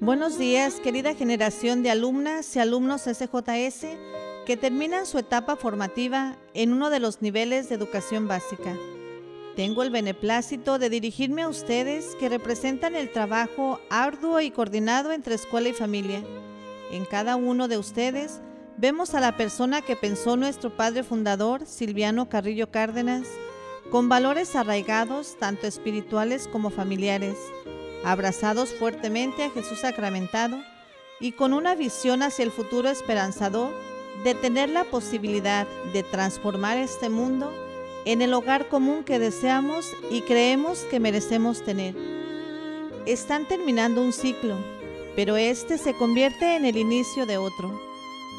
Buenos días, querida generación de alumnas y alumnos SJS que terminan su etapa formativa en uno de los niveles de educación básica. Tengo el beneplácito de dirigirme a ustedes que representan el trabajo arduo y coordinado entre escuela y familia. En cada uno de ustedes vemos a la persona que pensó nuestro padre fundador, Silviano Carrillo Cárdenas, con valores arraigados tanto espirituales como familiares abrazados fuertemente a Jesús sacramentado y con una visión hacia el futuro esperanzador de tener la posibilidad de transformar este mundo en el hogar común que deseamos y creemos que merecemos tener. Están terminando un ciclo, pero este se convierte en el inicio de otro,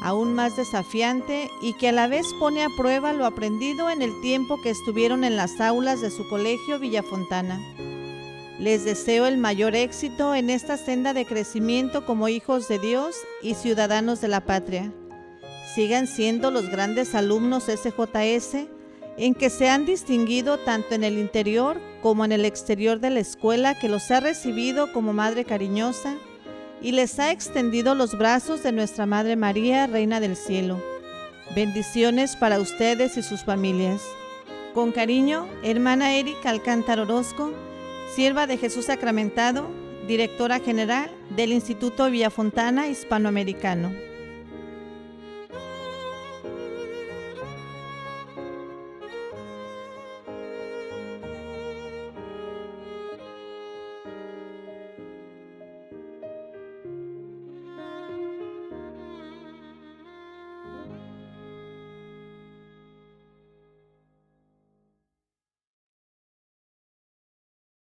aún más desafiante y que a la vez pone a prueba lo aprendido en el tiempo que estuvieron en las aulas de su colegio Villafontana. Les deseo el mayor éxito en esta senda de crecimiento como hijos de Dios y ciudadanos de la patria. Sigan siendo los grandes alumnos SJS en que se han distinguido tanto en el interior como en el exterior de la escuela que los ha recibido como madre cariñosa y les ha extendido los brazos de nuestra Madre María, Reina del Cielo. Bendiciones para ustedes y sus familias. Con cariño, hermana Erika Alcántara Orozco, Sierva de Jesús Sacramentado, directora general del Instituto Villafontana Hispanoamericano.